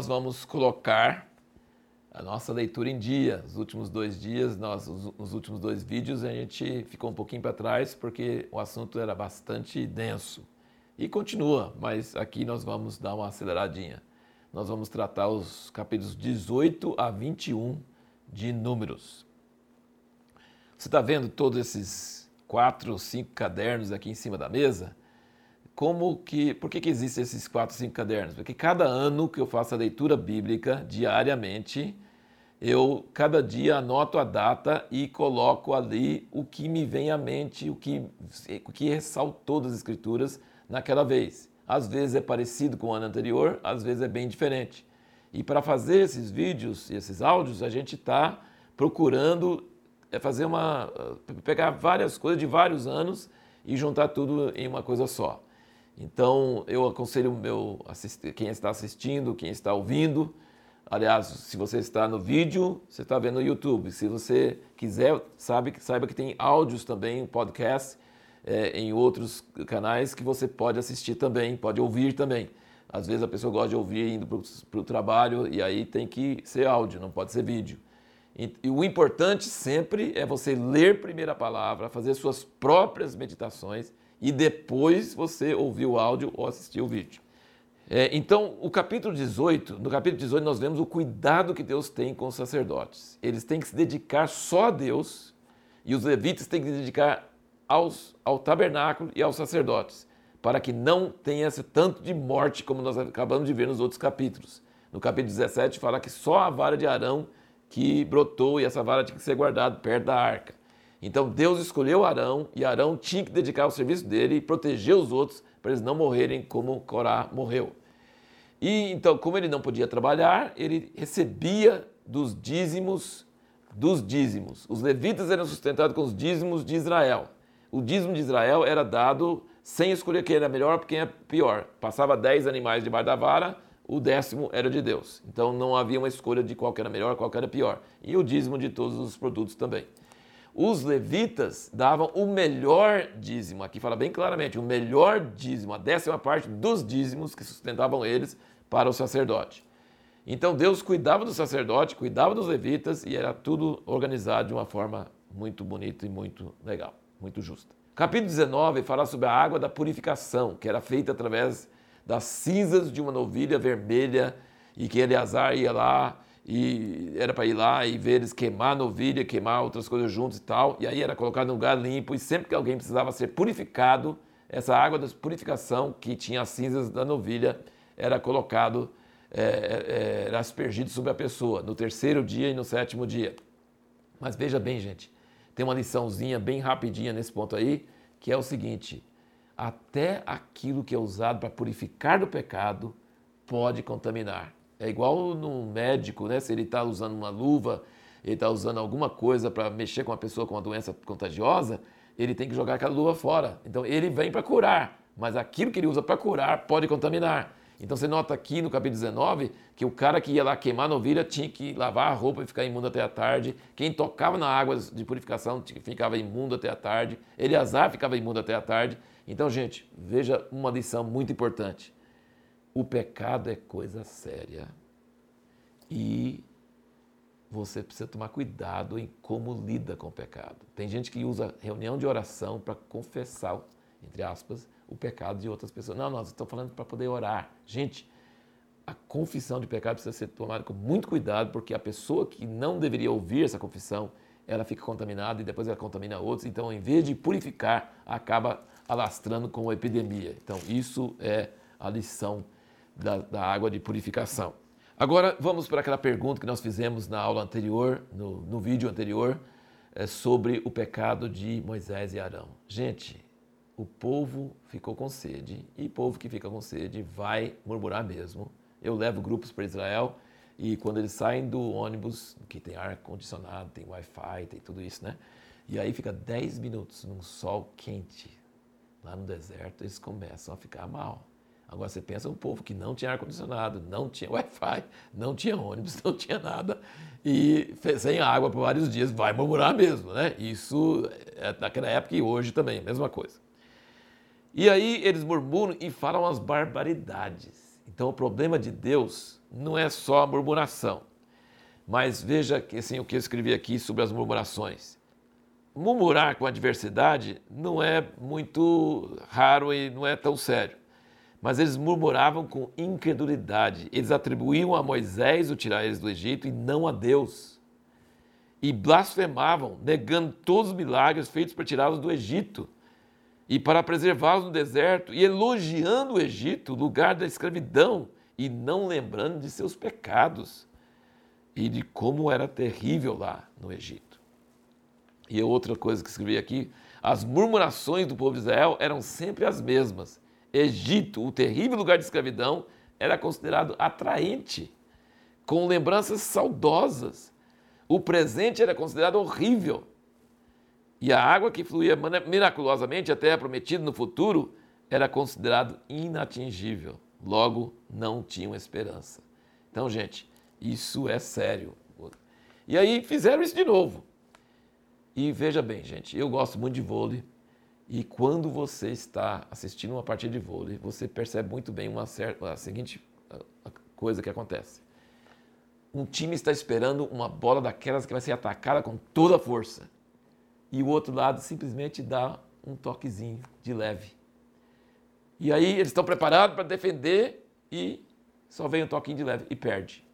nós vamos colocar a nossa leitura em dia. Os últimos dois dias, nós, os, os últimos dois vídeos, a gente ficou um pouquinho para trás porque o assunto era bastante denso. E continua, mas aqui nós vamos dar uma aceleradinha. Nós vamos tratar os capítulos 18 a 21 de Números. Você está vendo todos esses quatro, cinco cadernos aqui em cima da mesa? Como que, por que, que existem esses quatro, cinco cadernos? Porque cada ano que eu faço a leitura bíblica diariamente, eu cada dia anoto a data e coloco ali o que me vem à mente, o que, o que ressaltou das escrituras naquela vez. Às vezes é parecido com o ano anterior, às vezes é bem diferente. E para fazer esses vídeos e esses áudios, a gente está procurando é fazer uma pegar várias coisas de vários anos e juntar tudo em uma coisa só. Então eu aconselho meu quem está assistindo, quem está ouvindo. Aliás, se você está no vídeo, você está vendo no YouTube. Se você quiser, sabe, saiba que tem áudios também, podcast é, em outros canais que você pode assistir também, pode ouvir também. Às vezes a pessoa gosta de ouvir indo para o trabalho e aí tem que ser áudio, não pode ser vídeo. E, e o importante sempre é você ler primeiro a palavra, fazer suas próprias meditações e depois você ouvir o áudio ou assistir o vídeo. É, então, o capítulo 18, no capítulo 18 nós vemos o cuidado que Deus tem com os sacerdotes. Eles têm que se dedicar só a Deus e os levitas têm que se dedicar aos, ao tabernáculo e aos sacerdotes, para que não tenha esse tanto de morte como nós acabamos de ver nos outros capítulos. No capítulo 17 fala que só a vara de Arão que brotou e essa vara tinha que ser guardada perto da arca. Então Deus escolheu Arão e Arão tinha que dedicar o serviço dele e proteger os outros para eles não morrerem como Corá morreu. E então, como ele não podia trabalhar, ele recebia dos dízimos dos dízimos. Os levitas eram sustentados com os dízimos de Israel. O dízimo de Israel era dado sem escolher quem era melhor ou quem é pior. Passava 10 animais debaixo da vara, o décimo era de Deus. Então não havia uma escolha de qual era melhor, qual era pior. E o dízimo de todos os produtos também os levitas davam o melhor dízimo, aqui fala bem claramente, o melhor dízimo, a décima parte dos dízimos que sustentavam eles para o sacerdote. Então Deus cuidava do sacerdote, cuidava dos levitas e era tudo organizado de uma forma muito bonita e muito legal, muito justa. Capítulo 19 fala sobre a água da purificação, que era feita através das cinzas de uma novilha vermelha e que Eleazar ia lá e era para ir lá e ver eles queimar novilha, queimar outras coisas juntos e tal. E aí era colocado num lugar limpo e sempre que alguém precisava ser purificado, essa água da purificação que tinha as cinzas da novilha era colocado, é, é, era aspergido sobre a pessoa no terceiro dia e no sétimo dia. Mas veja bem, gente, tem uma liçãozinha bem rapidinha nesse ponto aí, que é o seguinte: até aquilo que é usado para purificar do pecado pode contaminar. É igual no médico, né? Se ele está usando uma luva, ele está usando alguma coisa para mexer com uma pessoa com uma doença contagiosa, ele tem que jogar aquela luva fora. Então ele vem para curar, mas aquilo que ele usa para curar pode contaminar. Então você nota aqui no capítulo 19 que o cara que ia lá queimar a novilha tinha que lavar a roupa e ficar imundo até a tarde. Quem tocava na água de purificação ficava imundo até a tarde. Eleazar ficava imundo até a tarde. Então, gente, veja uma lição muito importante. O pecado é coisa séria. E você precisa tomar cuidado em como lida com o pecado. Tem gente que usa reunião de oração para confessar, entre aspas, o pecado de outras pessoas. Não, nós estamos falando para poder orar. Gente, a confissão de pecado precisa ser tomada com muito cuidado, porque a pessoa que não deveria ouvir essa confissão, ela fica contaminada e depois ela contamina outros. Então, em vez de purificar, acaba alastrando com a epidemia. Então, isso é a lição da, da água de purificação. Agora vamos para aquela pergunta que nós fizemos na aula anterior, no, no vídeo anterior, é, sobre o pecado de Moisés e Arão. Gente, o povo ficou com sede e povo que fica com sede vai murmurar mesmo. Eu levo grupos para Israel e quando eles saem do ônibus, que tem ar condicionado, tem Wi-Fi, tem tudo isso, né? E aí fica 10 minutos num sol quente lá no deserto, eles começam a ficar mal. Agora você pensa um povo que não tinha ar-condicionado, não tinha Wi-Fi, não tinha ônibus, não tinha nada, e sem água por vários dias, vai murmurar mesmo, né? Isso é daquela época e hoje também, mesma coisa. E aí eles murmuram e falam as barbaridades. Então o problema de Deus não é só murmuração. Mas veja que, assim, o que eu escrevi aqui sobre as murmurações. Murmurar com adversidade não é muito raro e não é tão sério. Mas eles murmuravam com incredulidade. Eles atribuíam a Moisés o tirar eles do Egito e não a Deus. E blasfemavam, negando todos os milagres feitos para tirá-los do Egito e para preservá-los no deserto, e elogiando o Egito, lugar da escravidão, e não lembrando de seus pecados e de como era terrível lá no Egito. E outra coisa que escrevi aqui, as murmurações do povo de Israel eram sempre as mesmas. Egito, o terrível lugar de escravidão, era considerado atraente, com lembranças saudosas. O presente era considerado horrível. E a água que fluía miraculosamente até a prometida no futuro era considerado inatingível. Logo, não tinham esperança. Então, gente, isso é sério. E aí fizeram isso de novo. E veja bem, gente, eu gosto muito de vôlei. E quando você está assistindo uma partida de vôlei, você percebe muito bem uma certa, a seguinte coisa que acontece. Um time está esperando uma bola daquelas que vai ser atacada com toda a força. E o outro lado simplesmente dá um toquezinho de leve. E aí eles estão preparados para defender e só vem um toquinho de leve e perde.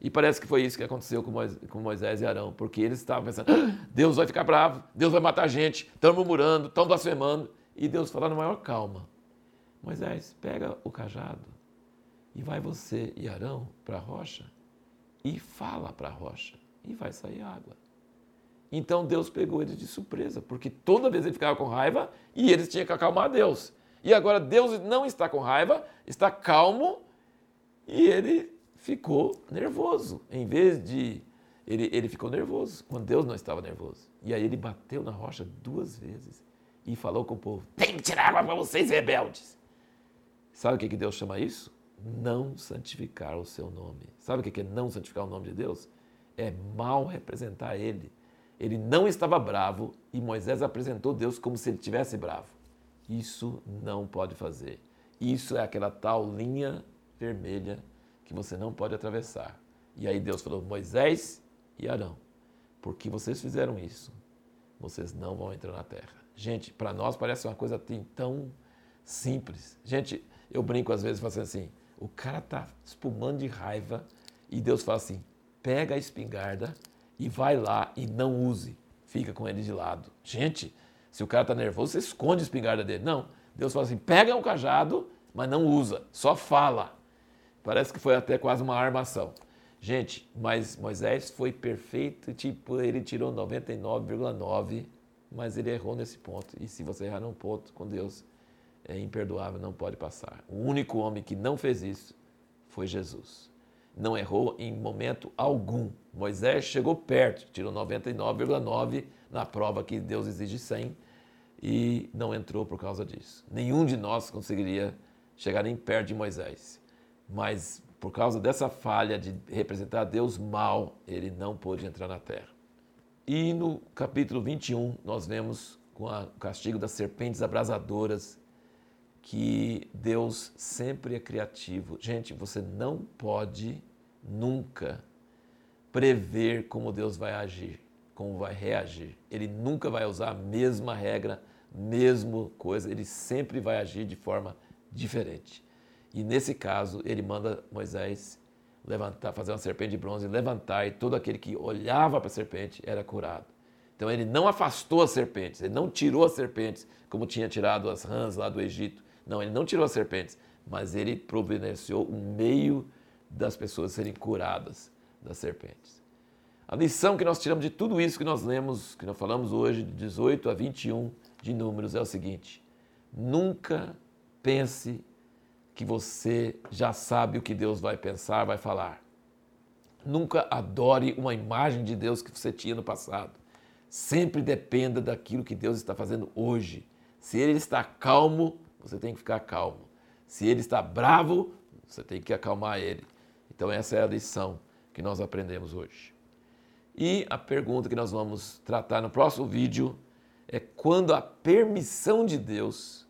E parece que foi isso que aconteceu com Moisés e Arão, porque eles estavam pensando: ah, Deus vai ficar bravo, Deus vai matar a gente, estão murmurando, estão blasfemando. E Deus fala na maior calma: Moisés, pega o cajado e vai você e Arão para a rocha e fala para a rocha e vai sair água. Então Deus pegou eles de surpresa, porque toda vez ele ficava com raiva e eles tinham que acalmar Deus. E agora Deus não está com raiva, está calmo e ele ficou nervoso. Em vez de. Ele, ele ficou nervoso, quando Deus não estava nervoso. E aí ele bateu na rocha duas vezes e falou com o povo: tem que tirar água para vocês, rebeldes. Sabe o que, que Deus chama isso? Não santificar o seu nome. Sabe o que, que é não santificar o nome de Deus? É mal representar Ele. Ele não estava bravo e Moisés apresentou Deus como se ele tivesse bravo. Isso não pode fazer. Isso é aquela tal linha vermelha que você não pode atravessar. E aí Deus falou: Moisés e Arão, porque vocês fizeram isso, vocês não vão entrar na terra. Gente, para nós parece uma coisa tão simples. Gente, eu brinco às vezes fazendo assim: o cara tá espumando de raiva e Deus fala assim: pega a espingarda e vai lá e não use, fica com ele de lado. Gente, se o cara está nervoso, você esconde a espingarda dele. Não, Deus fala assim: pega o cajado, mas não usa, só fala. Parece que foi até quase uma armação. Gente, mas Moisés foi perfeito, tipo, ele tirou 99,9, mas ele errou nesse ponto. E se você errar num ponto com Deus, é imperdoável, não pode passar. O único homem que não fez isso foi Jesus. Não errou em momento algum. Moisés chegou perto, tirou 99,9 na prova que Deus exige 100 e não entrou por causa disso. Nenhum de nós conseguiria chegar nem perto de Moisés mas por causa dessa falha de representar Deus mal, ele não pôde entrar na terra. E no capítulo 21, nós vemos com o castigo das serpentes abrasadoras que Deus sempre é criativo. Gente, você não pode nunca prever como Deus vai agir, como vai reagir. Ele nunca vai usar a mesma regra, mesma coisa, ele sempre vai agir de forma diferente. E nesse caso, ele manda Moisés levantar, fazer uma serpente de bronze, levantar, e todo aquele que olhava para a serpente era curado. Então ele não afastou as serpentes, ele não tirou as serpentes, como tinha tirado as rãs lá do Egito. Não, ele não tirou as serpentes, mas ele providenciou um meio das pessoas serem curadas das serpentes. A lição que nós tiramos de tudo isso que nós lemos, que nós falamos hoje, de 18 a 21 de números, é o seguinte: nunca pense que você já sabe o que Deus vai pensar, vai falar. Nunca adore uma imagem de Deus que você tinha no passado. Sempre dependa daquilo que Deus está fazendo hoje. Se Ele está calmo, você tem que ficar calmo. Se Ele está bravo, você tem que acalmar Ele. Então, essa é a lição que nós aprendemos hoje. E a pergunta que nós vamos tratar no próximo vídeo é quando a permissão de Deus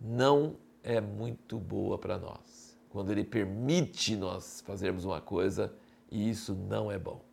não é muito boa para nós. quando ele permite nós fazermos uma coisa e isso não é bom.